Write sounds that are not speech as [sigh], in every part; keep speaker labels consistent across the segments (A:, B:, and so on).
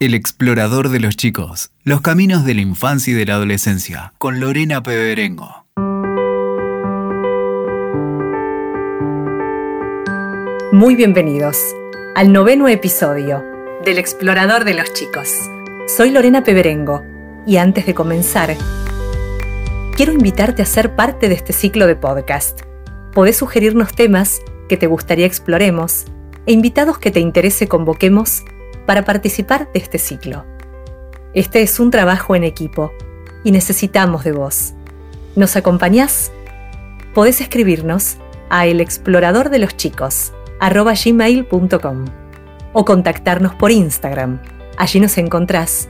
A: El explorador de los chicos, los caminos de la infancia y de la adolescencia, con Lorena Peberengo.
B: Muy bienvenidos al noveno episodio del explorador de los chicos. Soy Lorena Peberengo y antes de comenzar, quiero invitarte a ser parte de este ciclo de podcast. Podés sugerirnos temas que te gustaría exploremos e invitados que te interese convoquemos para participar de este ciclo. Este es un trabajo en equipo y necesitamos de vos. ¿Nos acompañás? Podés escribirnos a elexploradordeloschicos@gmail.com o contactarnos por Instagram. Allí nos encontrás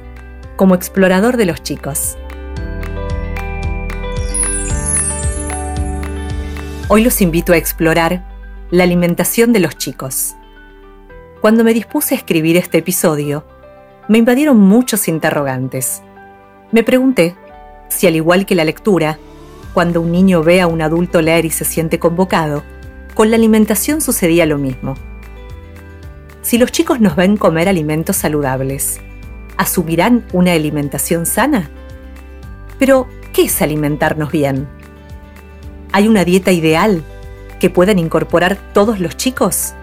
B: como explorador de los chicos. Hoy los invito a explorar la alimentación de los chicos. Cuando me dispuse a escribir este episodio, me invadieron muchos interrogantes. Me pregunté si al igual que la lectura, cuando un niño ve a un adulto leer y se siente convocado, con la alimentación sucedía lo mismo. Si los chicos nos ven comer alimentos saludables, ¿asumirán una alimentación sana? Pero, ¿qué es alimentarnos bien? ¿Hay una dieta ideal que puedan incorporar todos los chicos?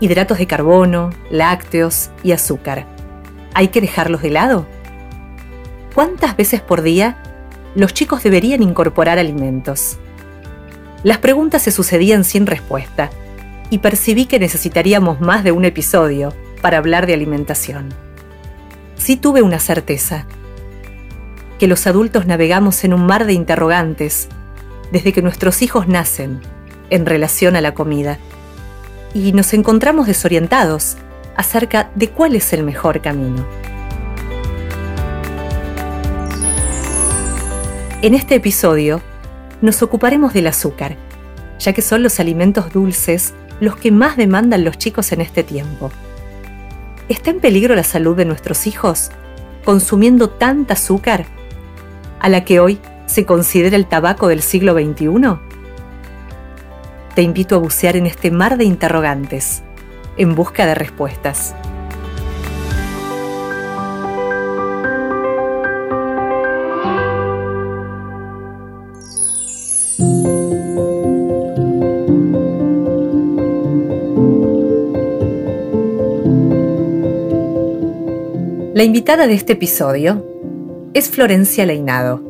B: Hidratos de carbono, lácteos y azúcar. ¿Hay que dejarlos de lado? ¿Cuántas veces por día los chicos deberían incorporar alimentos? Las preguntas se sucedían sin respuesta y percibí que necesitaríamos más de un episodio para hablar de alimentación. Sí tuve una certeza, que los adultos navegamos en un mar de interrogantes desde que nuestros hijos nacen en relación a la comida y nos encontramos desorientados acerca de cuál es el mejor camino. En este episodio nos ocuparemos del azúcar, ya que son los alimentos dulces los que más demandan los chicos en este tiempo. ¿Está en peligro la salud de nuestros hijos consumiendo tanta azúcar a la que hoy se considera el tabaco del siglo XXI? Te invito a bucear en este mar de interrogantes, en busca de respuestas. La invitada de este episodio es Florencia Leinado.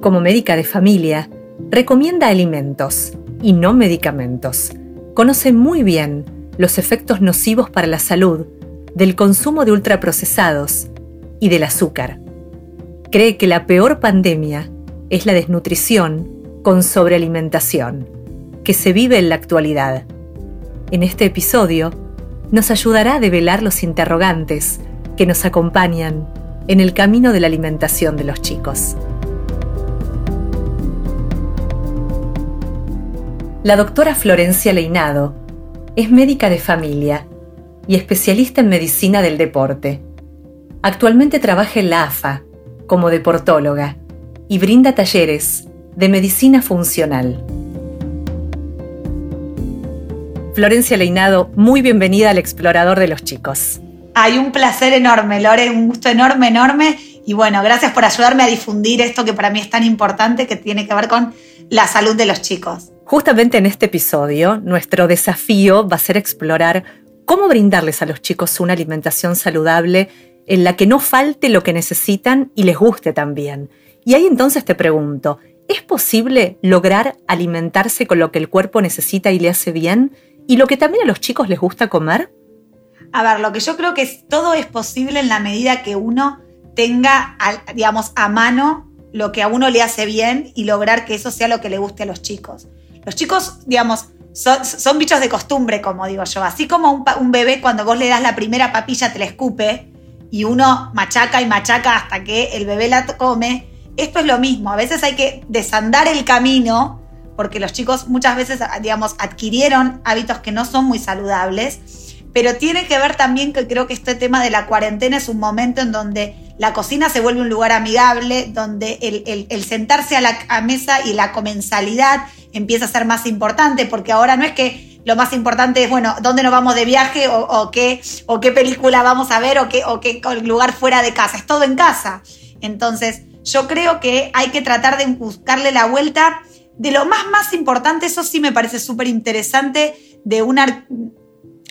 B: Como médica de familia, recomienda alimentos y no medicamentos. Conoce muy bien los efectos nocivos para la salud del consumo de ultraprocesados y del azúcar. Cree que la peor pandemia es la desnutrición con sobrealimentación, que se vive en la actualidad. En este episodio, nos ayudará a develar los interrogantes que nos acompañan en el camino de la alimentación de los chicos. La doctora Florencia Leinado es médica de familia y especialista en medicina del deporte. Actualmente trabaja en la AFA como deportóloga y brinda talleres de medicina funcional. Florencia Leinado, muy bienvenida al Explorador de los Chicos.
C: Hay un placer enorme, Lore, un gusto enorme, enorme. Y bueno, gracias por ayudarme a difundir esto que para mí es tan importante, que tiene que ver con la salud de los chicos.
B: Justamente en este episodio, nuestro desafío va a ser explorar cómo brindarles a los chicos una alimentación saludable en la que no falte lo que necesitan y les guste también. Y ahí entonces te pregunto, ¿es posible lograr alimentarse con lo que el cuerpo necesita y le hace bien y lo que también a los chicos les gusta comer?
C: A ver, lo que yo creo que es, todo es posible en la medida que uno tenga, digamos, a mano lo que a uno le hace bien y lograr que eso sea lo que le guste a los chicos. Los chicos, digamos, son, bichos de costumbre, como digo yo. Así como un, bebé cuando vos le das la primera papilla te la escupe y uno machaca y machaca hasta que el bebé la come, esto es lo mismo. A veces hay que desandar el camino porque los chicos muchas veces, digamos, adquirieron hábitos que no son muy saludables, pero tiene que ver también que creo que este tema de la cuarentena es un momento en donde la cocina se vuelve un lugar amigable, donde el, sentarse a la mesa y la comensalidad empieza a ser más importante, porque ahora no es que lo más importante es, bueno, dónde nos vamos de viaje o, qué, o qué película vamos a ver o qué, o qué lugar fuera de casa. Es todo en casa. Entonces, yo creo que hay que tratar de buscarle la vuelta. De lo más, más importante, eso sí me parece súper interesante, de una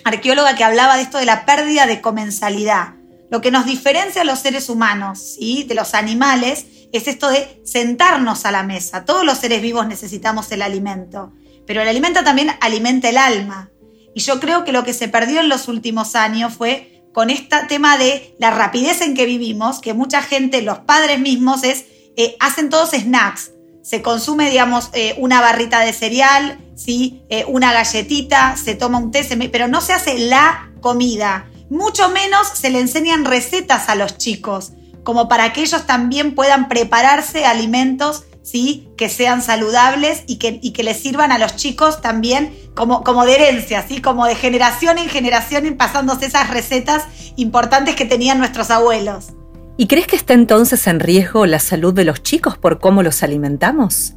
C: arqueóloga que hablaba de esto de la pérdida de comensalidad. Lo que nos diferencia a los seres humanos y de los animales es esto de sentarnos a la mesa. Todos los seres vivos necesitamos el alimento, pero el alimento también alimenta el alma. Y yo creo que lo que se perdió en los últimos años fue con este tema de la rapidez en que vivimos, que mucha gente, los padres mismos, es, eh, hacen todos snacks. Se consume, digamos, eh, una barrita de cereal, ¿sí? Eh, una galletita, se toma un té, pero no se hace la comida. Mucho menos se le enseñan recetas a los chicos como para que ellos también puedan prepararse alimentos ¿sí? que sean saludables y que, y que les sirvan a los chicos también como, como de herencia, ¿sí? como de generación en generación pasándose esas recetas importantes que tenían nuestros abuelos.
B: ¿Y crees que está entonces en riesgo la salud de los chicos por cómo los alimentamos?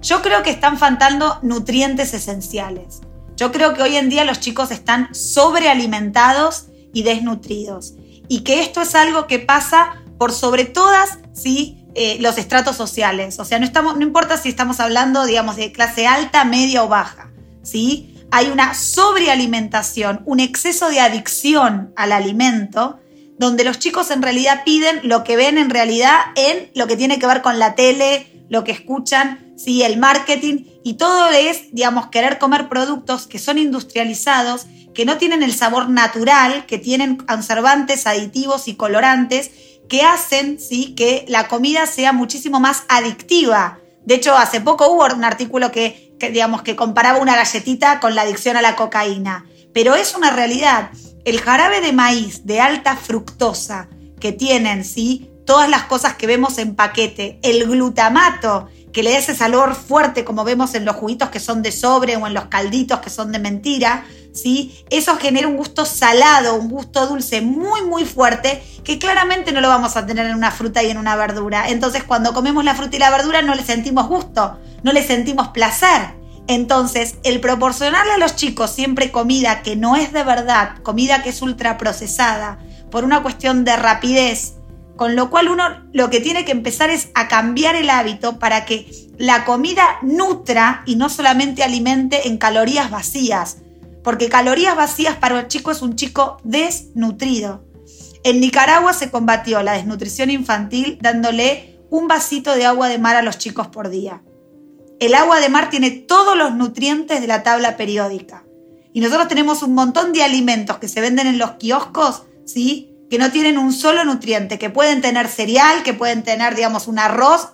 C: Yo creo que están faltando nutrientes esenciales. Yo creo que hoy en día los chicos están sobrealimentados y desnutridos. Y que esto es algo que pasa por sobre todas, ¿sí? Eh, los estratos sociales. O sea, no, estamos, no importa si estamos hablando, digamos, de clase alta, media o baja, ¿sí? Hay una sobrealimentación, un exceso de adicción al alimento, donde los chicos en realidad piden lo que ven en realidad en lo que tiene que ver con la tele, lo que escuchan, ¿sí? el marketing, y todo es, digamos, querer comer productos que son industrializados, que no tienen el sabor natural, que tienen conservantes, aditivos y colorantes, que hacen ¿sí? que la comida sea muchísimo más adictiva. De hecho, hace poco hubo un artículo que, digamos, que comparaba una galletita con la adicción a la cocaína. Pero es una realidad. El jarabe de maíz de alta fructosa que tienen, ¿sí? Todas las cosas que vemos en paquete, el glutamato, que le da ese sabor fuerte como vemos en los juguitos que son de sobre o en los calditos que son de mentira, ¿sí? Eso genera un gusto salado, un gusto dulce muy, muy fuerte, que claramente no lo vamos a tener en una fruta y en una verdura. Entonces, cuando comemos la fruta y la verdura, no le sentimos gusto, no le sentimos placer. Entonces, el proporcionarle a los chicos siempre comida que no es de verdad, comida que es ultraprocesada, por una cuestión de rapidez, con lo cual uno lo que tiene que empezar es a cambiar el hábito para que la comida nutra y no solamente alimente en calorías vacías, porque calorías vacías para el chico es un chico desnutrido. En Nicaragua se combatió la desnutrición infantil dándole un vasito de agua de mar a los chicos por día. El agua de mar tiene todos los nutrientes de la tabla periódica. Y nosotros tenemos un montón de alimentos que se venden en los kioscos, ¿sí? Que no tienen un solo nutriente, que pueden tener cereal, que pueden tener, digamos, un arroz,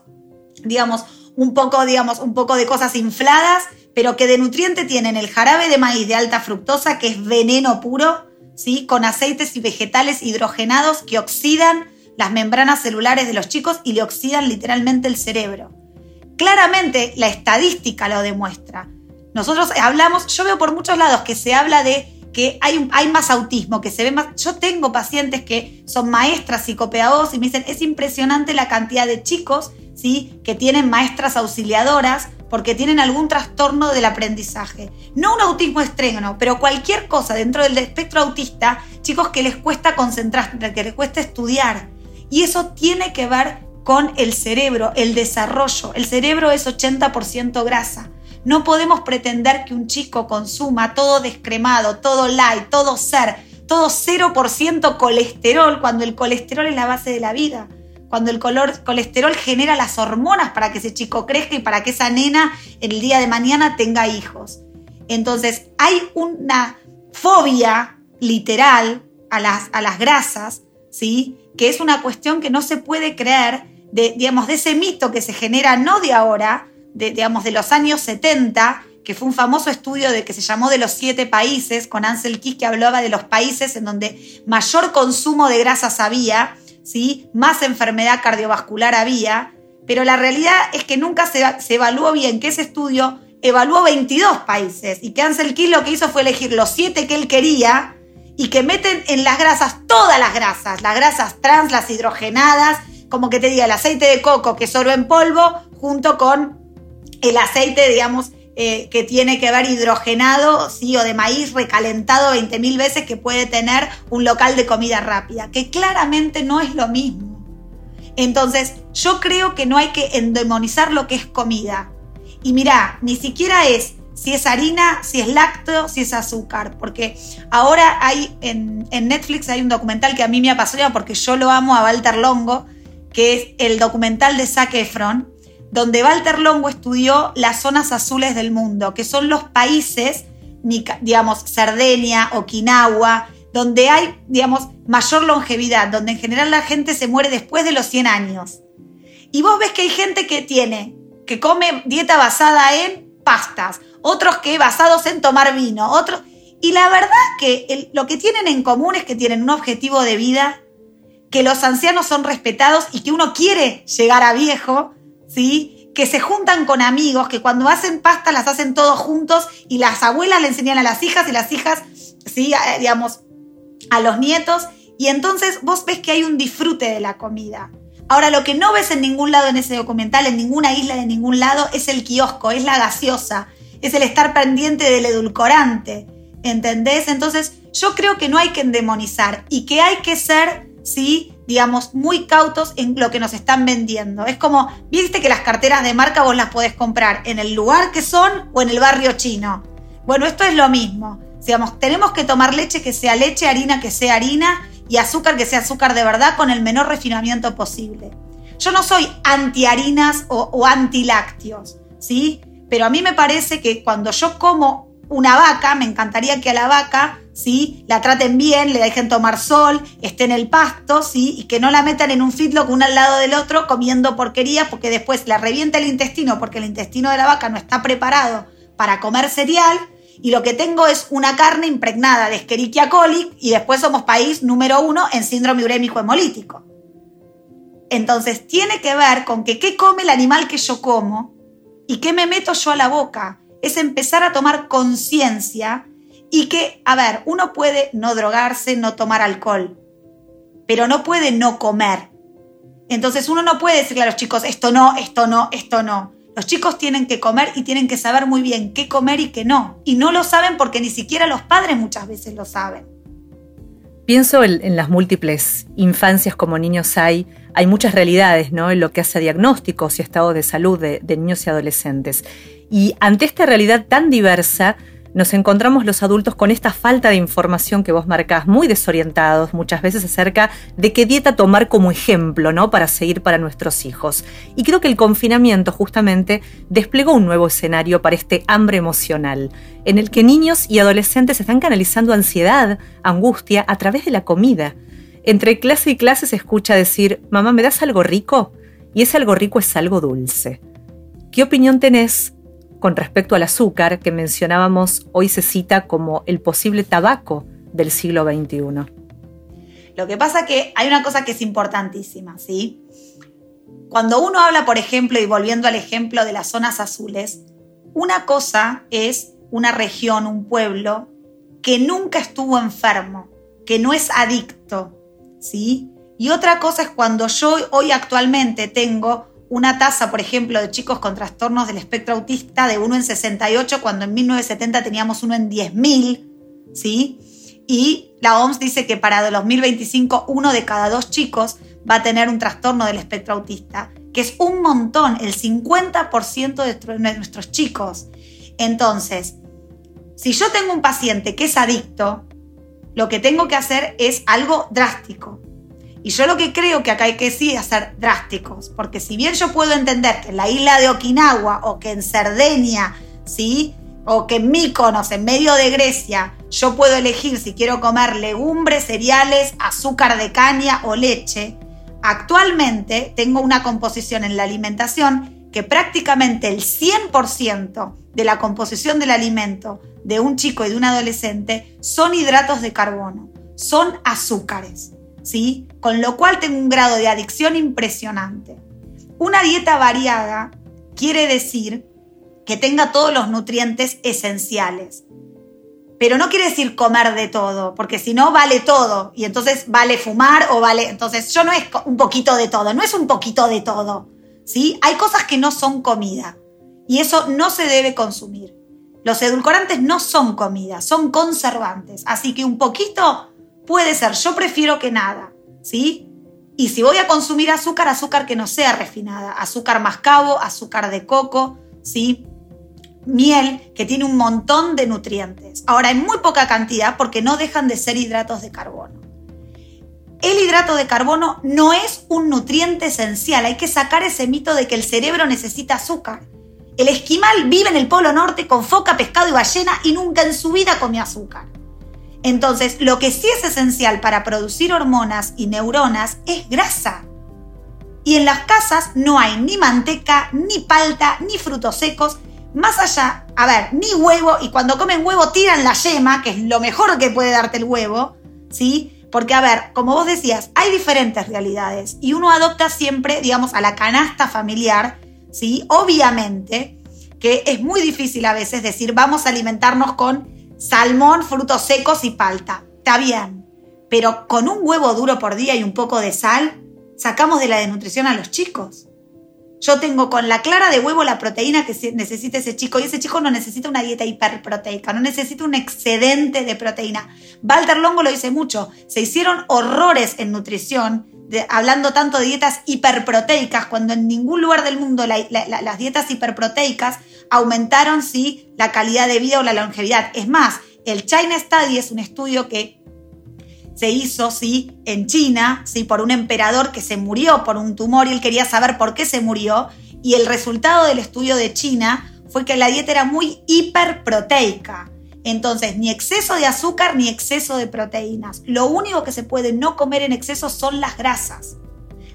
C: digamos, un poco, digamos, un poco de cosas infladas pero que de nutriente tienen el jarabe de maíz de alta fructosa, que es veneno puro, ¿sí? con aceites y vegetales hidrogenados que oxidan las membranas celulares de los chicos y le oxidan literalmente el cerebro. Claramente la estadística lo demuestra. Nosotros hablamos, yo veo por muchos lados que se habla de que hay, hay más autismo, que se ve más... Yo tengo pacientes que son maestras psicopedagogos y me dicen, es impresionante la cantidad de chicos ¿sí? que tienen maestras auxiliadoras porque tienen algún trastorno del aprendizaje. No un autismo extremo, pero cualquier cosa dentro del espectro autista, chicos que les cuesta concentrarse, que les cuesta estudiar. Y eso tiene que ver con el cerebro, el desarrollo. El cerebro es 80% grasa. No podemos pretender que un chico consuma todo descremado, todo light, todo ser, todo 0% colesterol, cuando el colesterol es la base de la vida cuando el colesterol genera las hormonas para que ese chico crezca y para que esa nena el día de mañana tenga hijos. Entonces, hay una fobia literal a las, a las grasas, ¿sí? Que es una cuestión que no se puede creer de, digamos, de ese mito que se genera no de ahora, de, los años 70, que fue un famoso estudio de que se llamó de los siete países, con Ansel Keys, que hablaba de los países en donde mayor consumo de grasas había, ¿sí? más enfermedad cardiovascular había, pero la realidad es que nunca se, evaluó bien que ese estudio evaluó 22 países y que Ansel Keys lo que hizo fue elegir los siete que él quería y que meten en las grasas todas las grasas, las grasas trans, las hidrogenadas, como que te diga el aceite de coco que es en polvo, junto con el aceite, digamos, eh, que tiene que ver hidrogenado, sí, o de maíz recalentado 20.000 veces que puede tener un local de comida rápida, que claramente no es lo mismo. Entonces, yo creo que no hay que endemonizar lo que es comida. Y mira, ni siquiera es si es harina, si es lácteo, si es azúcar. Porque ahora hay en, Netflix hay un documental que a mí me apasiona porque yo lo amo a Walter Longo, que es el documental de Zac Efron, donde Walter Longo estudió las zonas azules del mundo, que son los países, digamos, Cerdeña, Okinawa, donde hay, digamos, mayor longevidad, donde en general la gente se muere después de los 100 años. Y vos ves que hay gente que tiene, que come dieta basada en pastas, otros que basados en tomar vino, otros... Y la verdad que lo que tienen en común es que tienen un objetivo de vida, que los ancianos son respetados y que uno quiere llegar a viejo, ¿sí? Que se juntan con amigos, que cuando hacen pastas las hacen todos juntos y las abuelas le enseñan a las hijas y las hijas, ¿sí? Digamos, a los nietos. Y entonces vos ves que hay un disfrute de la comida. Ahora, lo que no ves en ningún lado en ese documental, en ninguna isla, de ningún lado, es el kiosco, es la gaseosa, es el estar pendiente del edulcorante. ¿Entendés? Entonces, yo creo que no hay que endemonizar y que hay que ser, sí, digamos, muy cautos en lo que nos están vendiendo. Es como, viste que las carteras de marca vos las podés comprar en el lugar que son o en el barrio chino. Bueno, esto es lo mismo. Digamos, tenemos que tomar leche que sea leche, harina que sea harina y azúcar que sea azúcar de verdad con el menor refinamiento posible. Yo no soy anti harinas o, anti lácteos, ¿sí? Pero a mí me parece que cuando yo como una vaca, me encantaría que a la vaca, La traten bien, le dejen tomar sol, esté en el pasto, ¿sí? Y que no la metan en un feedlot uno al lado del otro comiendo porquería porque después la revienta el intestino porque el intestino de la vaca no está preparado para comer cereal y lo que tengo es una carne impregnada de Escherichia coli y después somos país número uno en síndrome urémico hemolítico. Entonces tiene que ver con que qué come el animal que yo como y qué me meto yo a la boca. Es empezar a tomar conciencia y que, a ver, uno puede no drogarse, no tomar alcohol, pero no puede no comer. Entonces uno no puede decirle a los chicos, esto no, esto no, esto no. Los chicos tienen que comer y tienen que saber muy bien qué comer y qué no. Y no lo saben porque ni siquiera los padres muchas veces lo saben.
B: Pienso en, las múltiples infancias como niños hay. Hay muchas realidades ¿no? en lo que hace a diagnósticos y estado de salud de niños y adolescentes. Y ante esta realidad tan diversa, nos encontramos los adultos con esta falta de información que vos marcás, muy desorientados muchas veces acerca de qué dieta tomar como ejemplo, ¿no? Para seguir para nuestros hijos. Y creo que el confinamiento justamente desplegó un nuevo escenario para este hambre emocional, en el que niños y adolescentes están canalizando ansiedad, angustia a través de la comida. Entre clase y clase se escucha decir, mamá, ¿me das algo rico? Y ese algo rico es algo dulce. ¿Qué opinión tenés con respecto al azúcar que mencionábamos, hoy se cita como el posible tabaco del siglo XXI.
C: Lo que pasa que hay una cosa que es importantísima, ¿sí? Cuando uno habla, por ejemplo, y volviendo al ejemplo de las zonas azules, una cosa es una región, un pueblo que nunca estuvo enfermo, que no es adicto, ¿sí? Y otra cosa es cuando yo hoy actualmente tengo una tasa, por ejemplo, de chicos con trastornos del espectro autista de 1 en 68, cuando en 1970 teníamos uno en 10.000, ¿sí? Y la OMS dice que para 2025 uno de cada dos chicos va a tener un trastorno del espectro autista, que es un montón, el 50% de nuestros chicos. Entonces, si yo tengo un paciente que es adicto, lo que tengo que hacer es algo drástico. Y yo lo que creo que acá hay que sí hacer drásticos, porque si bien yo puedo entender que en la isla de Okinawa o que en Cerdeña, ¿sí? O que en Mykonos, en medio de Grecia, yo puedo elegir si quiero comer legumbres, cereales, azúcar de caña o leche. Actualmente tengo una composición en la alimentación que prácticamente el 100% de la composición del alimento de un chico y de un adolescente son hidratos de carbono, son azúcares. ¿Sí? Con lo cual tengo un grado de adicción impresionante. Una dieta variada quiere decir que tenga todos los nutrientes esenciales. Pero no quiere decir comer de todo, porque si no vale todo y entonces vale fumar o vale, entonces yo no es un poquito de todo, no es un poquito de todo, ¿sí? Hay cosas que no son comida Y eso no se debe consumir. Los edulcorantes no son comida, son conservantes. Así que un poquito puede ser. Yo prefiero que nada, ¿sí? Y si voy a consumir azúcar, azúcar que no sea refinada. Azúcar mascabo, azúcar de coco, ¿sí? Miel, que tiene un montón de nutrientes. Ahora, en muy poca cantidad, porque no dejan de ser hidratos de carbono. El hidrato de carbono no es un nutriente esencial. Hay que sacar ese mito de que el cerebro necesita azúcar. El esquimal vive en el Polo Norte con foca, pescado y ballena y nunca en su vida come azúcar. Entonces, lo que sí es esencial para producir hormonas y neuronas es grasa. Y en las casas no hay ni manteca, ni palta, ni frutos secos. Más allá, a ver, ni huevo, y cuando comen huevo tiran la yema, que es lo mejor que puede darte el huevo, ¿sí? Porque, a ver, como vos decías, hay diferentes realidades y uno adopta siempre, digamos, a la canasta familiar ¿sí? Obviamente que es muy difícil a veces decir vamos a alimentarnos con salmón, frutos secos y palta. Está bien, pero con un huevo duro por día y un poco de sal, sacamos de la desnutrición a los chicos. Yo tengo con la clara de huevo la proteína que necesita ese chico y ese chico no necesita una dieta hiperproteica, no necesita un excedente de proteína. Walter Longo lo dice mucho, se hicieron horrores en nutrición hablando tanto de dietas hiperproteicas, cuando en ningún lugar del mundo las dietas hiperproteicas aumentaron sí, la calidad de vida o la longevidad. Es más, el China Study es un estudio que se hizo sí, en China sí, por un emperador que se murió por un tumor y él quería saber por qué se murió. Y el resultado del estudio de China fue que la dieta era muy hiperproteica. Entonces, ni exceso de azúcar ni exceso de proteínas. Lo único que se puede no comer en exceso son las grasas.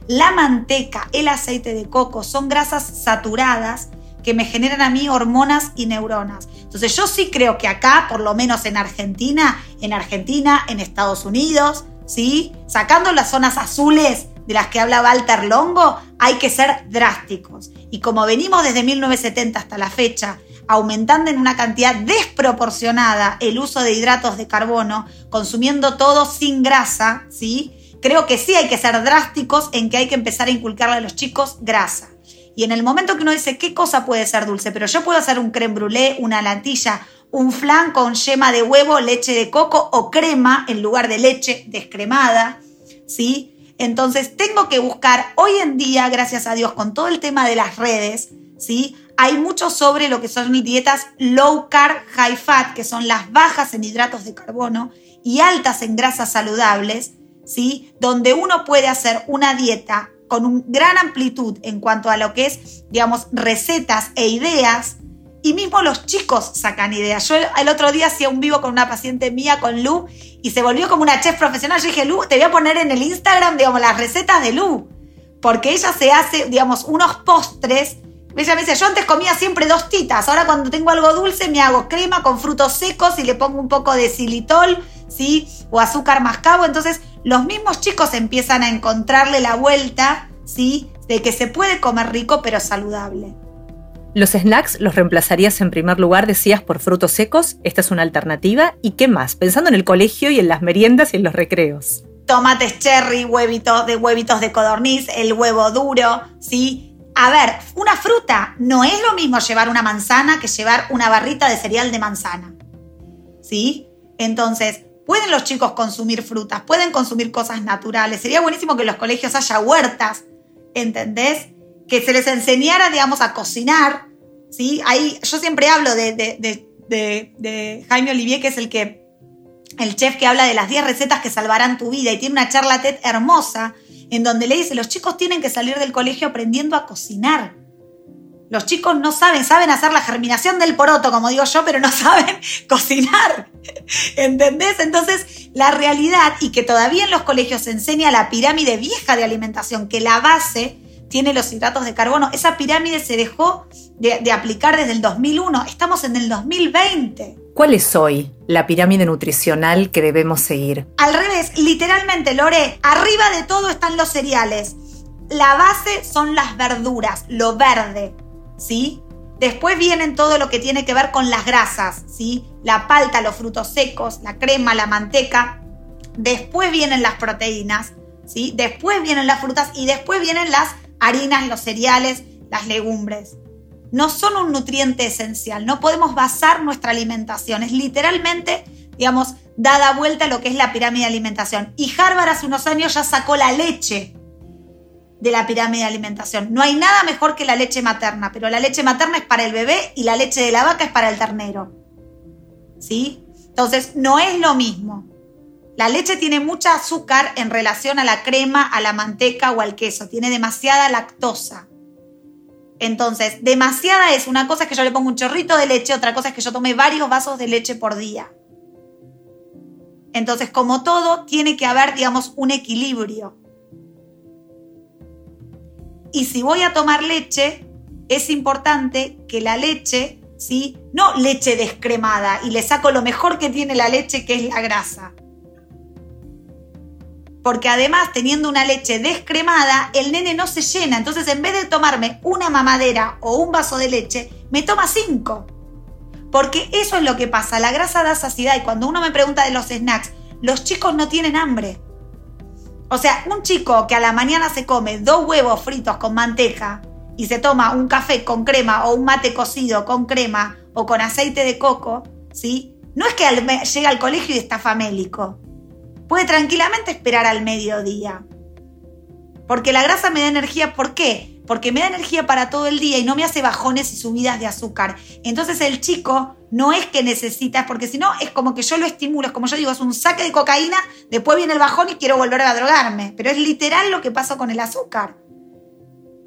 C: La manteca, el aceite de coco son grasas saturadas que me generan a mí hormonas y neuronas. Entonces yo sí creo que acá, por lo menos en Argentina, en Argentina, en Estados Unidos, ¿sí? Sacando las zonas azules de las que habla Walter Longo, hay que ser drásticos. Y como venimos desde 1970 hasta la fecha, aumentando en una cantidad desproporcionada el uso de hidratos de carbono, consumiendo todo sin grasa, ¿sí? Creo que sí hay que ser drásticos en que hay que empezar a inculcarle a los chicos grasa. Y en el momento que uno dice, ¿qué cosa puede ser dulce? Pero yo puedo hacer un creme brûlée, una lantilla, un flan con yema de huevo, leche de coco o crema en lugar de leche descremada, ¿sí? Entonces tengo que buscar hoy en día, gracias a Dios, con todo el tema de las redes, ¿sí? hay mucho sobre lo que son dietas low carb, high fat, que son las bajas en hidratos de carbono y altas en grasas saludables, ¿sí? donde uno puede hacer una dieta con un gran amplitud en cuanto a lo que es, digamos, recetas e ideas. Y mismo los chicos sacan ideas. Yo el otro día hacía un vivo con una paciente mía, con Lu, y se volvió como una chef profesional. Yo dije, Lu, te voy a poner en el Instagram, digamos, las recetas de Lu. Porque ella se hace, digamos, unos postres ella me dice, yo antes comía siempre dos titas, ahora cuando tengo algo dulce me hago crema con frutos secos y le pongo un poco de xilitol, ¿sí? O azúcar mascabo. Entonces los mismos chicos empiezan a encontrarle la vuelta, ¿sí? De que se puede comer rico pero saludable.
B: Los snacks los reemplazarías en primer lugar, decías, por frutos secos. Esta es una alternativa. ¿Y qué más? Pensando en el colegio y en las meriendas y en los recreos.
C: Tomates cherry, huevitos de huevitos de codorniz, el huevo duro, ¿sí? A ver, una fruta no es lo mismo llevar una manzana que llevar una barrita de cereal de manzana. ¿Sí? Entonces, pueden los chicos consumir frutas, pueden consumir cosas naturales. Sería buenísimo que en los colegios haya huertas, ¿entendés? Que se les enseñara, digamos, a cocinar. ¿Sí? Ahí, yo siempre hablo de, de Jaime Olivier, que es el que el chef que habla de las 10 recetas que salvarán tu vida y tiene una charla TED hermosa en donde le dice, los chicos tienen que salir del colegio aprendiendo a cocinar. Los chicos no saben, saben hacer la germinación del poroto, como digo yo, pero no [laughs] saben cocinar. ¿Entendés? Entonces, la realidad, y que todavía en los colegios se enseña la pirámide vieja de alimentación, que la base tiene los hidratos de carbono, esa pirámide se dejó de, de aplicar desde el 2001, estamos en el 2020.
B: ¿Cuál es hoy la pirámide nutricional que debemos seguir?
C: Al revés, literalmente, Lore, arriba de todo están los cereales. La base son las verduras, lo verde, ¿sí? Después vienen todo lo que tiene que ver con las grasas, ¿sí? La palta, los frutos secos, la crema, la manteca. Después vienen las proteínas, ¿sí? Después vienen las frutas y después vienen las harinas, los cereales, las legumbres. no son un nutriente esencial, no podemos basar nuestra alimentación, es literalmente, digamos, dada vuelta lo que es la pirámide de alimentación. Y Harvard hace unos años ya sacó la leche de la pirámide de alimentación. No hay nada mejor que la leche materna, pero la leche materna es para el bebé y la leche de la vaca es para el ternero. ¿Sí? Entonces, no es lo mismo. La leche tiene mucha azúcar en relación a la crema, a la manteca o al queso. Tiene demasiada lactosa. Entonces, demasiada es una cosa es que yo le pongo un chorrito de leche, otra cosa es que yo tome varios vasos de leche por día. Entonces, como todo, tiene que haber, digamos, un equilibrio. Y si voy a tomar leche, es importante que la leche, ¿sí? No leche descremada y le saco lo mejor que tiene la leche, que es la grasa. Porque además, teniendo una leche descremada, el nene no se llena. Entonces, en vez de tomarme una mamadera o un vaso de leche, me toma cinco. Porque eso es lo que pasa. La grasa da saciedad. Y cuando uno me pregunta de los snacks, los chicos no tienen hambre. O sea, un chico que a la mañana se come dos huevos fritos con manteca y se toma un café con crema o un mate cocido con crema o con aceite de coco, ¿sí? No es que llega al colegio y está famélico. Puede tranquilamente esperar al mediodía. Porque la grasa me da energía, ¿por qué? Porque me da energía para todo el día y no me hace bajones y subidas de azúcar. Entonces el chico no es que necesitas, porque si no es como que yo lo estimulo, es como yo digo, es un saque de cocaína, después viene el bajón y quiero volver a drogarme, pero es literal lo que pasa con el azúcar.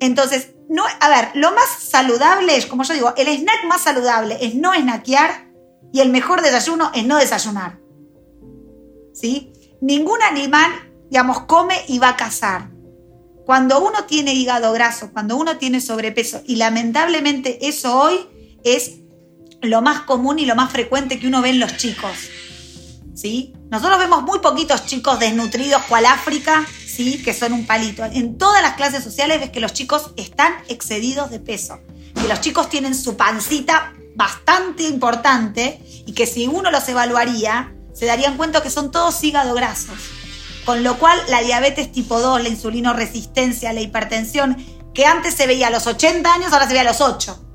C: Entonces, no, a ver, lo más saludable es, como yo digo, el snack más saludable es no snackear y el mejor desayuno es no desayunar. ¿Sí? Ningún animal, digamos, come y va a cazar. Cuando uno tiene hígado graso, cuando uno tiene sobrepeso, y lamentablemente eso hoy es lo más común y lo más frecuente que uno ve en los chicos. ¿Sí? Nosotros vemos muy poquitos chicos desnutridos cual África, ¿sí? que son un palito. En todas las clases sociales ves que los chicos están excedidos de peso, que los chicos tienen su pancita bastante importante y que si uno los evaluaría, se darían cuenta que son todos hígado grasos. Con lo cual la diabetes tipo 2, la insulino resistencia, la hipertensión, que antes se veía a los 80 años, ahora se ve a los 8.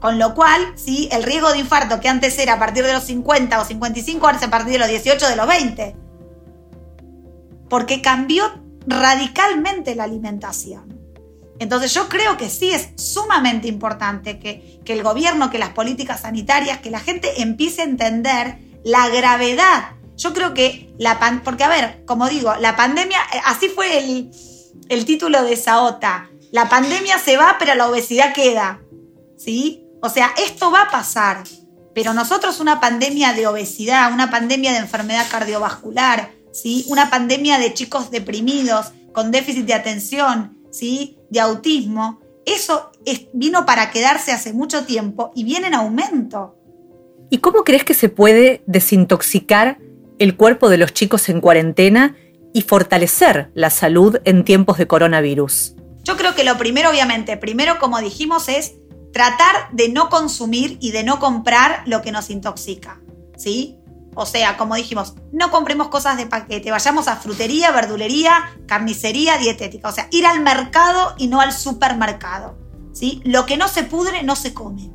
C: Con lo cual, ¿sí? el riesgo de infarto que antes era a partir de los 50 o 55, ahora es a partir de los 18 de los 20. Porque cambió radicalmente la alimentación. Entonces yo creo que sí es sumamente importante que, que el gobierno, que las políticas sanitarias, que la gente empiece a entender la gravedad. Yo creo que la pan, porque a ver, como digo, la pandemia, eh, así fue el, el título de esa OTA. La pandemia se va, pero la obesidad queda. ¿Sí? O sea, esto va a pasar, pero nosotros una pandemia de obesidad, una pandemia de enfermedad cardiovascular, ¿sí? una pandemia de chicos deprimidos, con déficit de atención, ¿sí? de autismo, eso vino para quedarse hace mucho tiempo y viene en aumento.
B: ¿Y cómo crees que se puede desintoxicar el cuerpo de los chicos en cuarentena y fortalecer la salud en tiempos de coronavirus?
C: Yo creo que lo primero, obviamente, primero como dijimos, es tratar de no consumir y de no comprar lo que nos intoxica, ¿sí? O sea, como dijimos, no compremos cosas de paquete, vayamos a frutería, verdulería, carnicería, dietética, o sea, ir al mercado y no al supermercado, ¿sí? Lo que no se pudre no se come.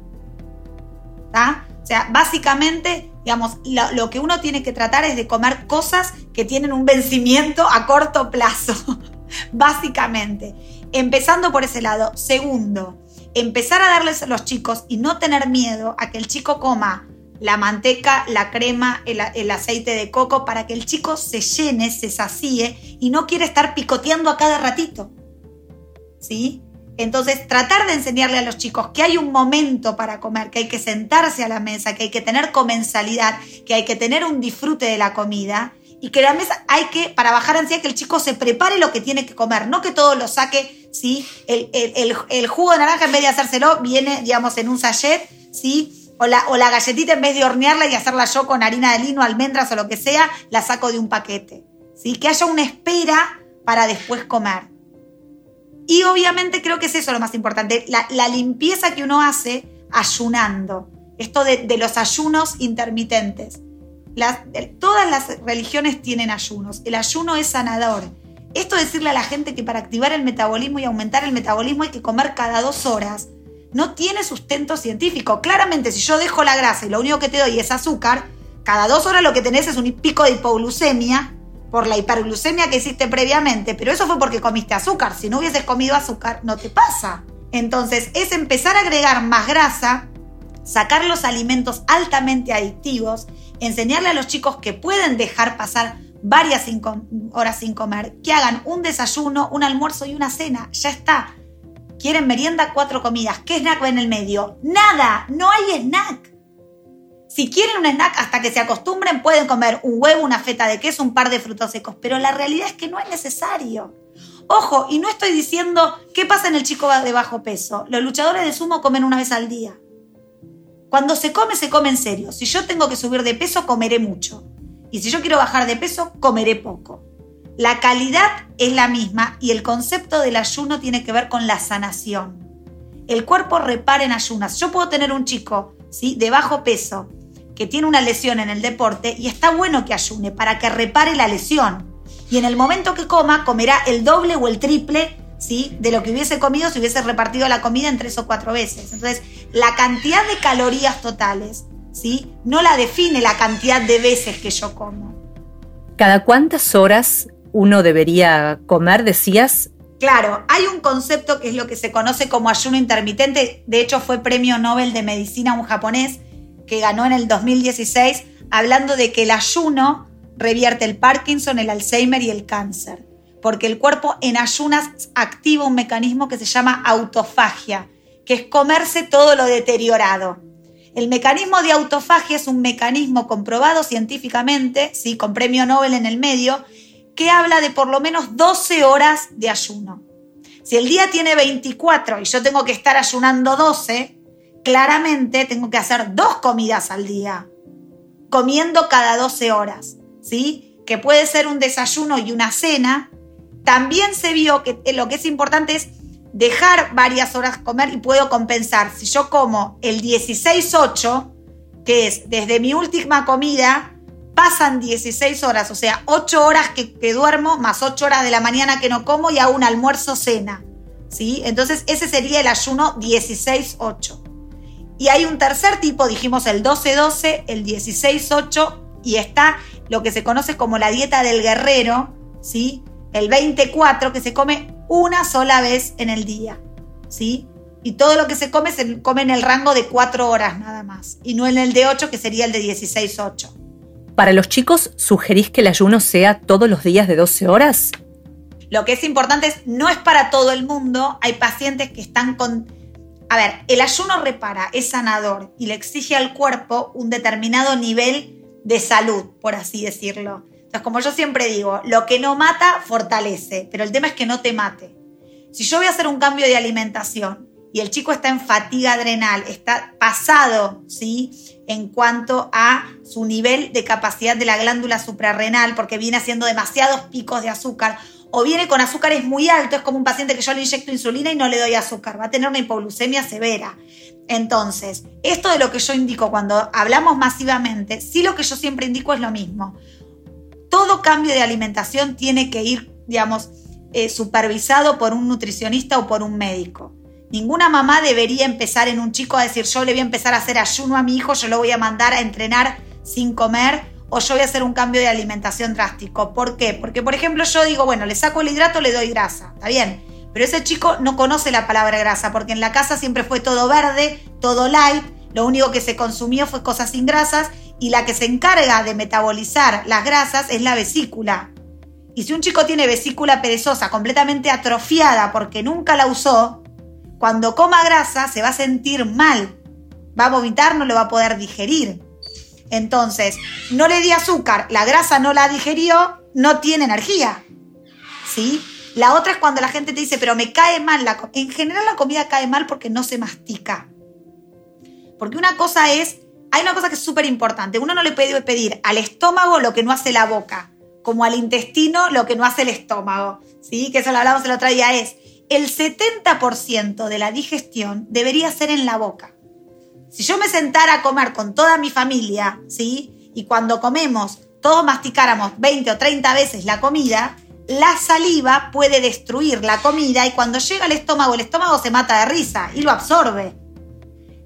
C: O sea, básicamente, digamos, lo, que uno tiene que tratar es de comer cosas que tienen un vencimiento a corto plazo, [laughs] básicamente. Empezando por ese lado. Segundo, empezar a darles a los chicos y no tener miedo a que el chico coma la manteca, la crema, el, aceite de coco, para que el chico se llene, se sacíe y no quiere estar picoteando a cada ratito. ¿Sí? Entonces, tratar de enseñarle a los chicos que hay un momento para comer, que hay que sentarse a la mesa, que hay que tener comensalidad, que hay que tener un disfrute de la comida y que la mesa hay que, para bajar ansiedad, que el chico se prepare lo que tiene que comer, no que todo lo saque, ¿sí? El, jugo de naranja en vez de hacérselo viene, digamos, en un sachet, ¿sí? O la, o la galletita en vez de hornearla y hacerla yo con harina de lino, almendras o lo que sea, la saco de un paquete, ¿sí? Que haya una espera para después comer. Y obviamente creo que es eso lo más importante, la, limpieza que uno hace ayunando, esto de, de los ayunos intermitentes todas las religiones tienen ayunos. El ayuno es sanador. Esto decirle a la gente que para activar el metabolismo y aumentar el metabolismo hay que comer cada dos horas. no tiene sustento científico. Claramente, si yo dejo la grasa y lo único que te doy es azúcar, cada dos horas lo que tenés es un pico de hipoglucemia por la hiperglucemia que hiciste previamente, pero eso fue porque comiste azúcar. Si no hubieses comido azúcar, no te pasa. Entonces, es empezar a agregar más grasa, sacar los alimentos altamente adictivos, enseñarle a los chicos que pueden dejar pasar varias horas sin comer, que hagan un desayuno, un almuerzo y una cena. Ya está. Quieren merienda, cuatro comidas. ¿Qué snack va en el medio? Nada, no hay snack. Si quieren un snack, hasta que se acostumbren, pueden comer un huevo, una feta de queso, un par de frutos secos, pero la realidad es que no es necesario. Ojo, y no estoy diciendo qué pasa en el chico de bajo peso. Los luchadores de sumo comen una vez al día. Cuando se come, se come en serio. Si yo tengo que subir de peso, comeré mucho. Y si yo quiero bajar de peso, comeré poco. La calidad es la misma y el concepto del ayuno tiene que ver con la sanación. El cuerpo repara en ayunas. Yo puedo tener un chico ¿sí? de bajo peso que tiene una lesión en el deporte y está bueno que ayune para que repare la lesión. Y en el momento que coma, comerá el doble o el triple ¿sí? de lo que hubiese comido si hubiese repartido la comida en tres o cuatro veces. Entonces, la cantidad de calorías totales ¿sí? no la define la cantidad de veces que yo como.
B: ¿Cada cuántas horas uno debería comer, decías?
C: Claro, hay un concepto que es lo que se conoce como ayuno intermitente. De hecho, fue premio Nobel de Medicina un japonés que ganó en el 2016 hablando de que el ayuno revierte el Parkinson, el Alzheimer y el cáncer porque el cuerpo en ayunas activa un mecanismo que se llama autofagia, que es comerse todo lo deteriorado. El mecanismo de autofagia es un mecanismo comprobado científicamente, ¿sí? con premio Nobel en el medio, que habla de por lo menos 12 horas de ayuno. Si el día tiene 24 y yo tengo que estar ayunando 12, claramente tengo que hacer dos comidas al día, comiendo cada 12 horas, ¿sí? Que puede ser un desayuno y una cena, también se vio que lo que es importante es dejar varias horas comer y puedo compensar. Si yo como el 16-8, que es desde mi última comida, pasan 16 horas, o sea, 8 horas que, duermo, más 8 horas de la mañana que no como y hago un almuerzo cena. ¿sí? Entonces ese sería el ayuno 16-8. Y hay un tercer tipo, dijimos el 12-12, el 16-8, y está lo que se conoce como la dieta del guerrero, ¿sí? el 24 que se come una sola vez en el día, ¿sí? Y todo lo que se come se come en el rango de 4 horas nada más, y no en el de 8 que sería el de 16-8.
B: Para los chicos, ¿sugerís que el ayuno sea todos los días de 12 horas?
C: Lo que es importante es, no es para todo el mundo, hay pacientes que están con... A ver, el ayuno repara, es sanador y le exige al cuerpo un determinado nivel de salud, por así decirlo. Entonces, como yo siempre digo, lo que no mata fortalece, pero el tema es que no te mate. Si yo voy a hacer un cambio de alimentación y el chico está en fatiga adrenal, está pasado, ¿sí? En cuanto a su nivel de capacidad de la glándula suprarrenal, porque viene haciendo demasiados picos de azúcar, o viene con azúcares muy altos, es como un paciente que yo le inyecto insulina y no le doy azúcar, va a tener una hipoglucemia severa. Entonces, esto de lo que yo indico cuando hablamos masivamente, sí lo que yo siempre indico es lo mismo todo cambio de alimentación tiene que ir, digamos, eh, supervisado por un nutricionista o por un médico. Ninguna mamá debería empezar en un chico a decir, yo le voy a empezar a hacer ayuno a mi hijo, yo lo voy a mandar a entrenar sin comer o yo voy a hacer un cambio de alimentación drástico. ¿Por qué? Porque, por ejemplo, yo digo, bueno, le saco el hidrato, le doy grasa, está bien. Pero ese chico no conoce la palabra grasa porque en la casa siempre fue todo verde, todo light, lo único que se consumió fue cosas sin grasas y la que se encarga de metabolizar las grasas es la vesícula. Y si un chico tiene vesícula perezosa completamente atrofiada porque nunca la usó, cuando coma grasa se va a sentir mal. Va a vomitar, no lo va a poder digerir. Entonces, no le di azúcar, la grasa no la digerió, no tiene energía. ¿Sí? La otra es cuando la gente te dice, pero me cae mal la En general la comida cae mal porque no se mastica. Porque una cosa es hay una cosa que es súper importante. Uno no le puede pedir al estómago lo que no hace la boca, como al intestino lo que no hace el estómago. ¿sí? Que eso lo hablamos el otro día. Es el 70% de la digestión debería ser en la boca. Si yo me sentara a comer con toda mi familia, ¿sí? Y cuando comemos todos masticáramos 20 o 30 veces la comida, la saliva puede destruir la comida y cuando llega al estómago, el estómago se mata de risa y lo absorbe.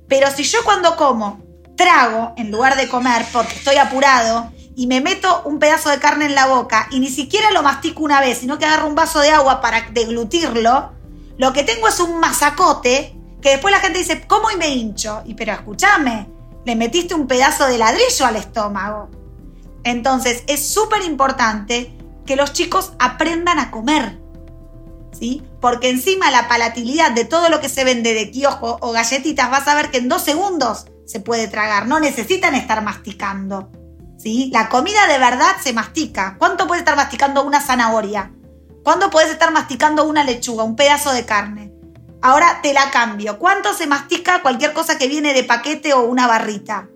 C: Pero si yo cuando como trago en lugar de comer porque estoy apurado y me meto un pedazo de carne en la boca y ni siquiera lo mastico una vez, sino que agarro un vaso de agua para deglutirlo, lo que tengo es un masacote que después la gente dice, ¿cómo y me hincho? Y pero escúchame, le metiste un pedazo de ladrillo al estómago. Entonces es súper importante que los chicos aprendan a comer. ¿Sí? Porque encima la palatilidad de todo lo que se vende de kiosco o galletitas vas a ver que en dos segundos se puede tragar, no necesitan estar masticando. ¿Sí? La comida de verdad se mastica. ¿Cuánto puedes estar masticando una zanahoria? ¿Cuánto puedes estar masticando una lechuga, un pedazo de carne? Ahora te la cambio. ¿Cuánto se mastica cualquier cosa que viene de paquete o una barrita?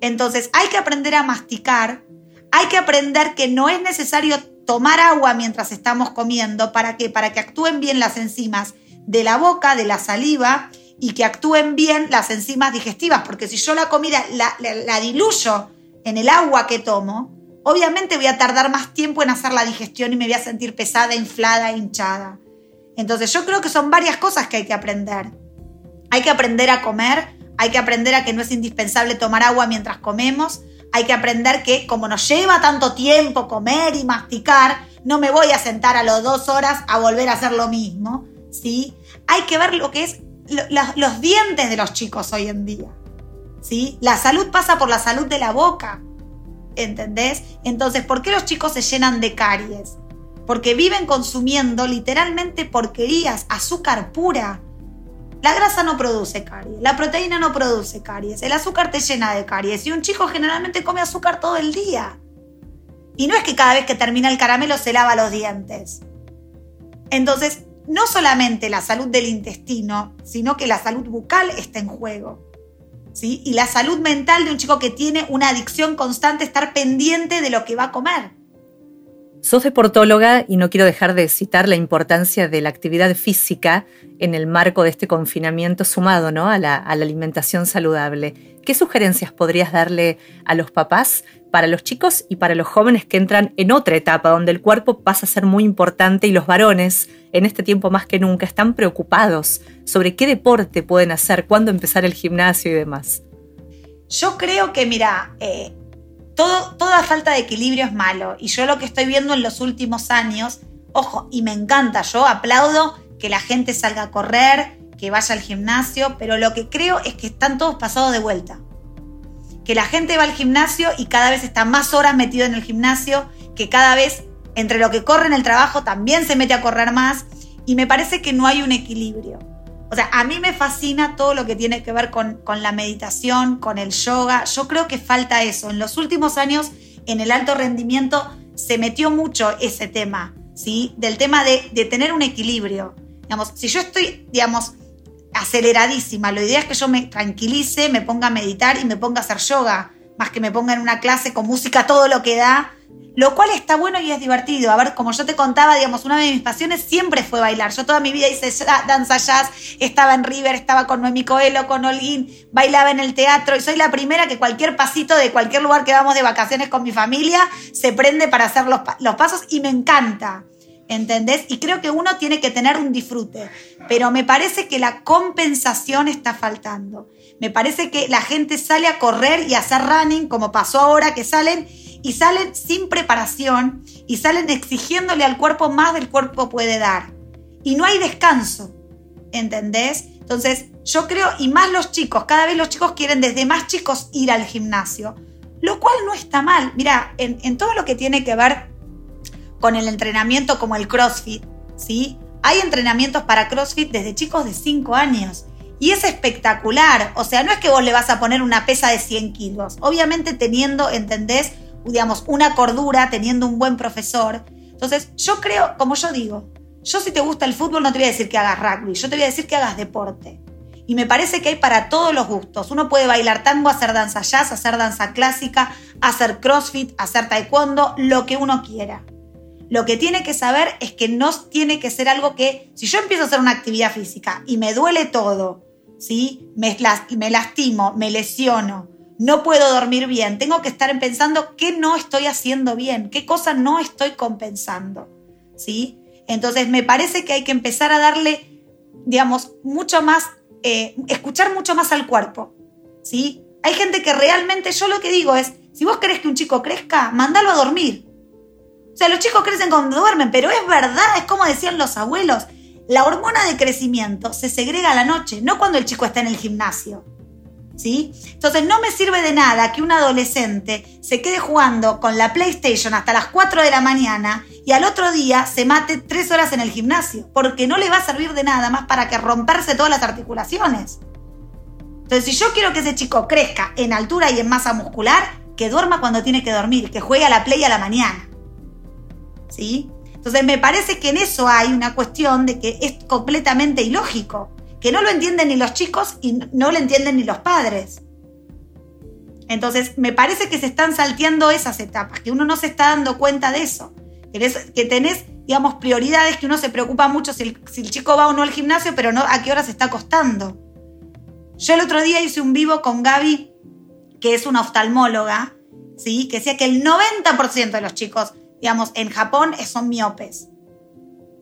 C: Entonces hay que aprender a masticar, hay que aprender que no es necesario tomar agua mientras estamos comiendo. ¿Para qué? Para que actúen bien las enzimas de la boca, de la saliva y que actúen bien las enzimas digestivas. Porque si yo la comida la, la diluyo en el agua que tomo, obviamente voy a tardar más tiempo en hacer la digestión y me voy a sentir pesada, inflada, hinchada. Entonces yo creo que son varias cosas que hay que aprender. Hay que aprender a comer, hay que aprender a que no es indispensable tomar agua mientras comemos, hay que aprender que como nos lleva tanto tiempo comer y masticar, no me voy a sentar a las dos horas a volver a hacer lo mismo, ¿sí? Hay que ver lo que es los dientes de los chicos hoy en día, ¿sí? La salud pasa por la salud de la boca, ¿entendés? Entonces, ¿por qué los chicos se llenan de caries? Porque viven consumiendo literalmente porquerías, azúcar pura, la grasa no produce caries, la proteína no produce caries, el azúcar te llena de caries y un chico generalmente come azúcar todo el día. Y no es que cada vez que termina el caramelo se lava los dientes. Entonces, no solamente la salud del intestino, sino que la salud bucal está en juego. ¿sí? Y la salud mental de un chico que tiene una adicción constante, estar pendiente de lo que va a comer.
B: Sos deportóloga y no quiero dejar de citar la importancia de la actividad física en el marco de este confinamiento sumado ¿no? a, la, alimentación saludable. ¿Qué sugerencias podrías darle a los papás para los chicos y para los jóvenes que entran en otra etapa donde el cuerpo pasa a ser muy importante y los varones, en este tiempo más que nunca, están preocupados sobre qué deporte pueden hacer, cuándo empezar el gimnasio y demás?
C: Yo creo que, mira, eh, toda falta de equilibrio es malo. Y yo lo que estoy viendo en los últimos años, ojo, y me encanta, yo aplaudo que la gente salga a correr, que vaya al gimnasio, pero lo que creo es que están todos pasados de vuelta. Que la gente va al gimnasio y cada vez está más horas metido en el gimnasio, que cada vez entre lo que corre en el trabajo también se mete a correr más y me parece que no hay un equilibrio. O sea, a mí me fascina todo lo que tiene que ver con, la meditación, con el yoga. Yo creo que falta eso. En los últimos años, en el alto rendimiento, se metió mucho ese tema, ¿sí? Del tema de, de tener un equilibrio. Digamos, si yo estoy, digamos, aceleradísima, la idea es que yo me tranquilice, me ponga a meditar y me ponga a hacer yoga, más que me ponga en una clase con música todo lo que da lo cual está bueno y es divertido. A ver, como yo te contaba, digamos, una de mis pasiones siempre fue bailar. Yo toda mi vida hice danza jazz, estaba en River, estaba con Noemi Coelho, con Holguín, bailaba en el teatro y soy la primera que cualquier pasito de cualquier lugar que vamos de vacaciones con mi familia se prende para hacer los, los pasos y me encanta. ¿Entendés? Y creo que uno tiene que tener un disfrute, pero me parece que la compensación está faltando. Me parece que la gente sale a correr y a hacer running, como pasó ahora, que salen y salen sin preparación y salen exigiéndole al cuerpo más del cuerpo puede dar. Y no hay descanso, ¿entendés? Entonces, yo creo, y más los chicos, cada vez los chicos quieren desde más chicos ir al gimnasio, lo cual no está mal. Mira, en, todo lo que tiene que ver con el entrenamiento como el CrossFit, ¿sí? Hay entrenamientos para CrossFit desde chicos de 5 años. Y es espectacular. O sea, no es que vos le vas a poner una pesa de 100 kilos. Obviamente teniendo, ¿entendés? Digamos, una cordura teniendo un buen profesor. Entonces, yo creo, como yo digo, yo si te gusta el fútbol no te voy a decir que hagas rugby, yo te voy a decir que hagas deporte. Y me parece que hay para todos los gustos. Uno puede bailar tango, hacer danza jazz, hacer danza clásica, hacer crossfit, hacer taekwondo, lo que uno quiera. Lo que tiene que saber es que no tiene que ser algo que, si yo empiezo a hacer una actividad física y me duele todo, ¿sí? me, me lastimo, me lesiono, no puedo dormir bien, tengo que estar pensando qué no estoy haciendo bien, qué cosa no estoy compensando, ¿sí? Entonces me parece que hay que empezar a darle, digamos, mucho más, eh, escuchar mucho más al cuerpo, ¿sí? Hay gente que realmente, yo lo que digo es, si vos querés que un chico crezca, mándalo a dormir. O sea, los chicos crecen cuando duermen, pero es verdad, es como decían los abuelos, la hormona de crecimiento se segrega a la noche, no cuando el chico está en el gimnasio. Entonces no me sirve de nada que un adolescente se quede jugando con la PlayStation hasta las 4 de la mañana y al otro día se mate 3 horas en el gimnasio, porque no le va a servir de nada más para que romperse todas las articulaciones. Entonces, si yo quiero que ese chico crezca en altura y en masa muscular, que duerma cuando tiene que dormir, que juegue a la play a la mañana. ¿Sí? Entonces me parece que en eso hay una cuestión de que es completamente ilógico, que no lo entienden ni los chicos y no lo entienden ni los padres. Entonces me parece que se están salteando esas etapas, que uno no se está dando cuenta de eso, que tenés, digamos, prioridades, que uno se preocupa mucho si el, si el chico va o no al gimnasio, pero no a qué hora se está acostando. Yo el otro día hice un vivo con Gaby, que es una oftalmóloga, ¿sí? que decía que el 90% de los chicos digamos, en Japón son miopes.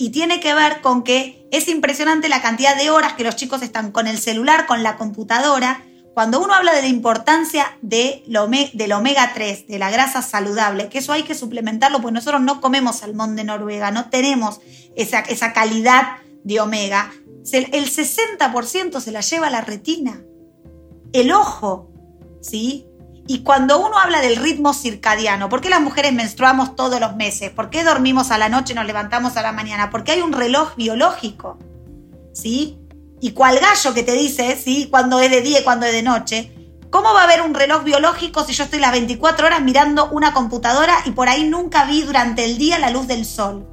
C: Y tiene que ver con que es impresionante la cantidad de horas que los chicos están con el celular, con la computadora. Cuando uno habla de la importancia de del omega 3, de la grasa saludable, que eso hay que suplementarlo, pues nosotros no comemos salmón de Noruega, no tenemos esa, esa calidad de omega. El 60% se la lleva la retina, el ojo, ¿sí? Y cuando uno habla del ritmo circadiano, ¿por qué las mujeres menstruamos todos los meses? ¿Por qué dormimos a la noche y nos levantamos a la mañana? Porque hay un reloj biológico, ¿sí? Y cuál gallo que te dice, ¿sí? Cuando es de día y cuando es de noche. ¿Cómo va a haber un reloj biológico si yo estoy las 24 horas mirando una computadora y por ahí nunca vi durante el día la luz del sol?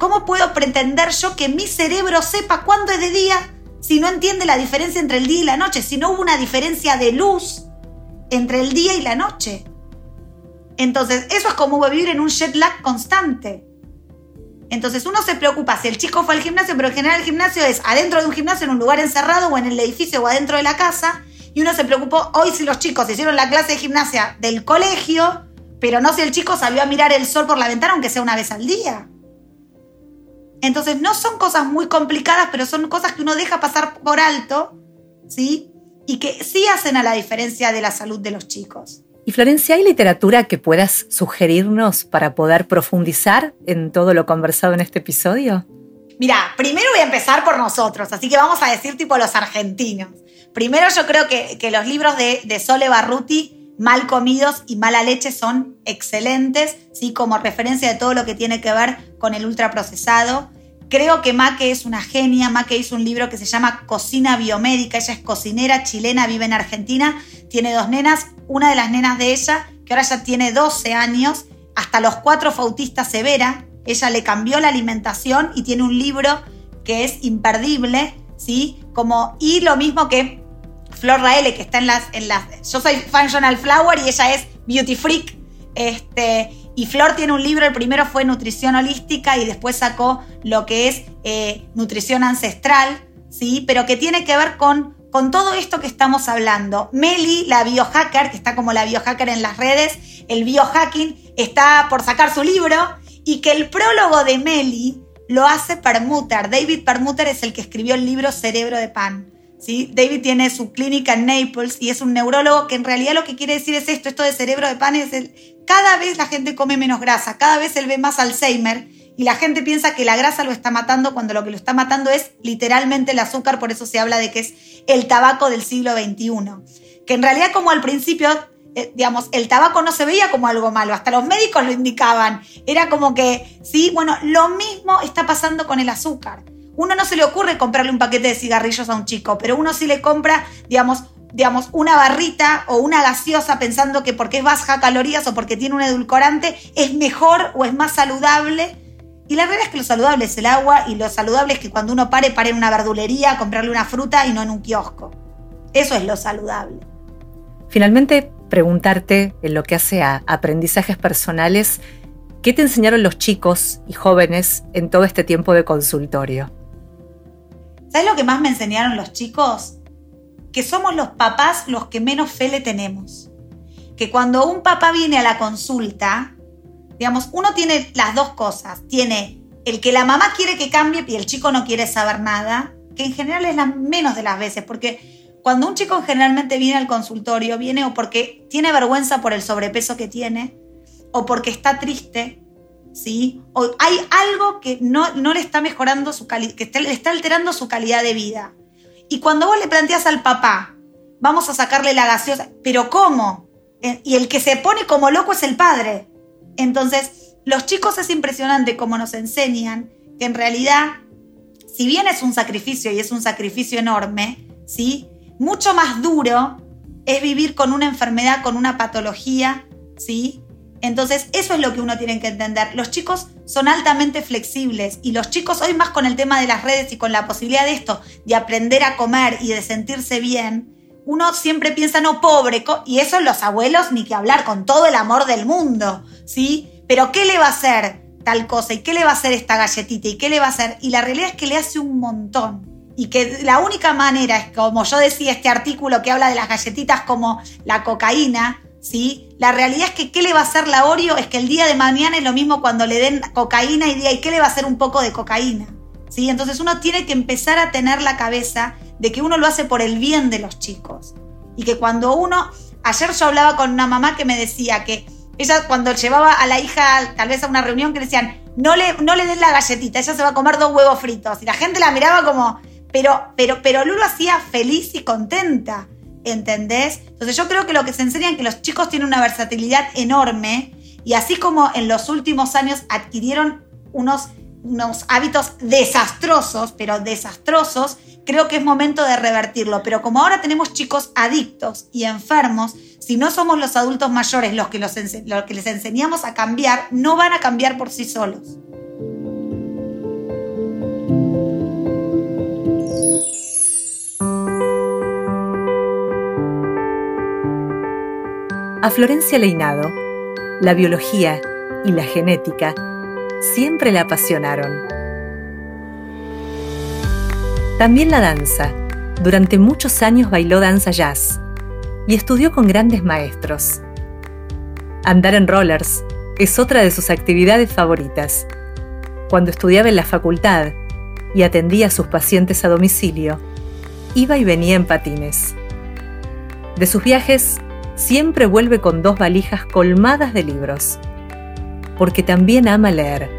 C: ¿Cómo puedo pretender yo que mi cerebro sepa cuándo es de día si no entiende la diferencia entre el día y la noche? Si no hubo una diferencia de luz entre el día y la noche. Entonces, eso es como vivir en un jet lag constante. Entonces, uno se preocupa si el chico fue al gimnasio, pero en general el gimnasio es adentro de un gimnasio, en un lugar encerrado o en el edificio o adentro de la casa. Y uno se preocupó hoy si los chicos hicieron la clase de gimnasia del colegio, pero no si el chico salió a mirar el sol por la ventana, aunque sea una vez al día. Entonces, no son cosas muy complicadas, pero son cosas que uno deja pasar por alto, ¿sí? Y que sí hacen a la diferencia de la salud de los chicos.
B: Y Florencia, ¿hay literatura que puedas sugerirnos para poder profundizar en todo lo conversado en este episodio?
C: Mira, primero voy a empezar por nosotros, así que vamos a decir tipo los argentinos. Primero yo creo que, que los libros de, de Sole Barruti, Mal comidos y mala leche son excelentes, ¿sí? como referencia de todo lo que tiene que ver con el ultraprocesado. Creo que Maque es una genia. Maque hizo un libro que se llama Cocina Biomédica. Ella es cocinera chilena, vive en Argentina. Tiene dos nenas. Una de las nenas de ella, que ahora ya tiene 12 años, hasta los cuatro fue autista severa. Ella le cambió la alimentación y tiene un libro que es imperdible, ¿sí? Como, y lo mismo que Flor Raele, que está en las, en las. Yo soy Functional Flower y ella es Beauty Freak. Este, y Flor tiene un libro, el primero fue Nutrición Holística y después sacó lo que es eh, Nutrición Ancestral, ¿sí? Pero que tiene que ver con, con todo esto que estamos hablando. Meli, la biohacker, que está como la biohacker en las redes, el biohacking, está por sacar su libro y que el prólogo de Meli lo hace Permuter. David Permuter es el que escribió el libro Cerebro de Pan. ¿Sí? David tiene su clínica en Naples y es un neurólogo que en realidad lo que quiere decir es esto, esto de cerebro de pan es el, cada vez la gente come menos grasa, cada vez él ve más Alzheimer y la gente piensa que la grasa lo está matando cuando lo que lo está matando es literalmente el azúcar, por eso se habla de que es el tabaco del siglo XXI. Que en realidad como al principio, eh, digamos, el tabaco no se veía como algo malo, hasta los médicos lo indicaban, era como que, sí, bueno, lo mismo está pasando con el azúcar. Uno no se le ocurre comprarle un paquete de cigarrillos a un chico, pero uno sí le compra, digamos, digamos, una barrita o una gaseosa pensando que porque es baja calorías o porque tiene un edulcorante es mejor o es más saludable. Y la realidad es que lo saludable es el agua y lo saludable es que cuando uno pare, pare en una verdulería comprarle una fruta y no en un kiosco. Eso es lo saludable.
B: Finalmente, preguntarte en lo que hace a aprendizajes personales, ¿qué te enseñaron los chicos y jóvenes en todo este tiempo de consultorio?
C: ¿Sabes lo que más me enseñaron los chicos? que somos los papás los que menos fe le tenemos. Que cuando un papá viene a la consulta, digamos, uno tiene las dos cosas. Tiene el que la mamá quiere que cambie y el chico no quiere saber nada, que en general es la menos de las veces, porque cuando un chico generalmente viene al consultorio, viene o porque tiene vergüenza por el sobrepeso que tiene, o porque está triste, ¿sí? O hay algo que no, no le está mejorando su calidad, que le está alterando su calidad de vida. Y cuando vos le planteas al papá, vamos a sacarle la gaseosa, pero ¿cómo? Eh, y el que se pone como loco es el padre. Entonces, los chicos es impresionante como nos enseñan que en realidad, si bien es un sacrificio y es un sacrificio enorme, ¿sí? Mucho más duro es vivir con una enfermedad, con una patología, ¿sí? Entonces, eso es lo que uno tiene que entender. Los chicos son altamente flexibles y los chicos hoy más con el tema de las redes y con la posibilidad de esto, de aprender a comer y de sentirse bien, uno siempre piensa, no, pobre, y eso los abuelos ni que hablar, con todo el amor del mundo, ¿sí? Pero ¿qué le va a hacer tal cosa? ¿Y qué le va a hacer esta galletita? ¿Y qué le va a hacer? Y la realidad es que le hace un montón. Y que la única manera es, como yo decía, este artículo que habla de las galletitas como la cocaína, ¿sí? La realidad es que ¿qué le va a hacer la Oreo? Es que el día de mañana es lo mismo cuando le den cocaína y diga, ¿y qué le va a hacer un poco de cocaína? ¿Sí? Entonces uno tiene que empezar a tener la cabeza de que uno lo hace por el bien de los chicos. Y que cuando uno, ayer yo hablaba con una mamá que me decía que ella cuando llevaba a la hija tal vez a una reunión que decían, no le, no le den la galletita, ella se va a comer dos huevos fritos. Y la gente la miraba como, pero, pero, pero Lu lo hacía feliz y contenta. ¿Entendés? Entonces yo creo que lo que se enseña es que los chicos tienen una versatilidad enorme y así como en los últimos años adquirieron unos, unos hábitos desastrosos, pero desastrosos, creo que es momento de revertirlo. Pero como ahora tenemos chicos adictos y enfermos, si no somos los adultos mayores los que, los, los que les enseñamos a cambiar, no van a cambiar por sí solos.
B: A Florencia Leinado, la biología y la genética siempre la apasionaron. También la danza. Durante muchos años bailó danza jazz y estudió con grandes maestros. Andar en rollers es otra de sus actividades favoritas. Cuando estudiaba en la facultad y atendía a sus pacientes a domicilio, iba y venía en patines. De sus viajes siempre vuelve con dos valijas colmadas de libros, porque también ama leer.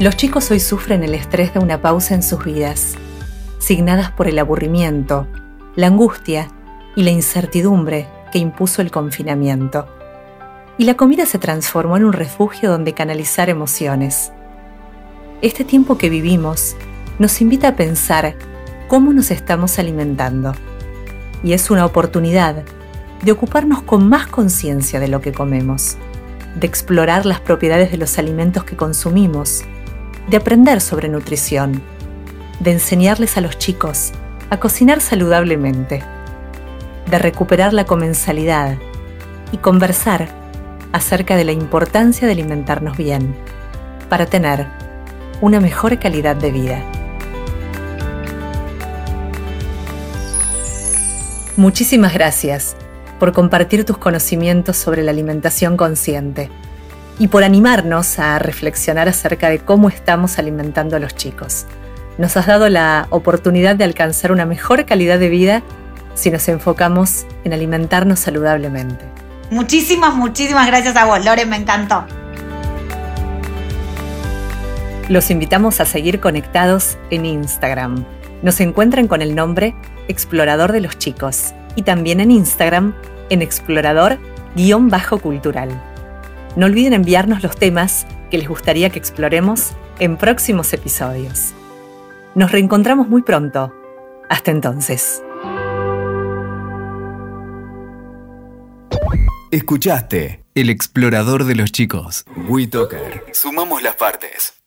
B: Los chicos hoy sufren el estrés de una pausa en sus vidas, signadas por el aburrimiento, la angustia y la incertidumbre que impuso el confinamiento. Y la comida se transformó en un refugio donde canalizar emociones. Este tiempo que vivimos nos invita a pensar cómo nos estamos alimentando. Y es una oportunidad de ocuparnos con más conciencia de lo que comemos, de explorar las propiedades de los alimentos que consumimos, de aprender sobre nutrición, de enseñarles a los chicos a cocinar saludablemente, de recuperar la comensalidad y conversar acerca de la importancia de alimentarnos bien para tener una mejor calidad de vida. Muchísimas gracias por compartir tus conocimientos sobre la alimentación consciente y por animarnos a reflexionar acerca de cómo estamos alimentando a los chicos. Nos has dado la oportunidad de alcanzar una mejor calidad de vida si nos enfocamos en alimentarnos saludablemente.
C: Muchísimas, muchísimas gracias a vos, Lore, me encantó.
B: Los invitamos a seguir conectados en Instagram. Nos encuentran con el nombre Explorador de los Chicos, y también en Instagram en explorador-cultural. No olviden enviarnos los temas que les gustaría que exploremos en próximos episodios. Nos reencontramos muy pronto. Hasta entonces.
A: Escuchaste El explorador de los chicos. WeToker. Sumamos las partes.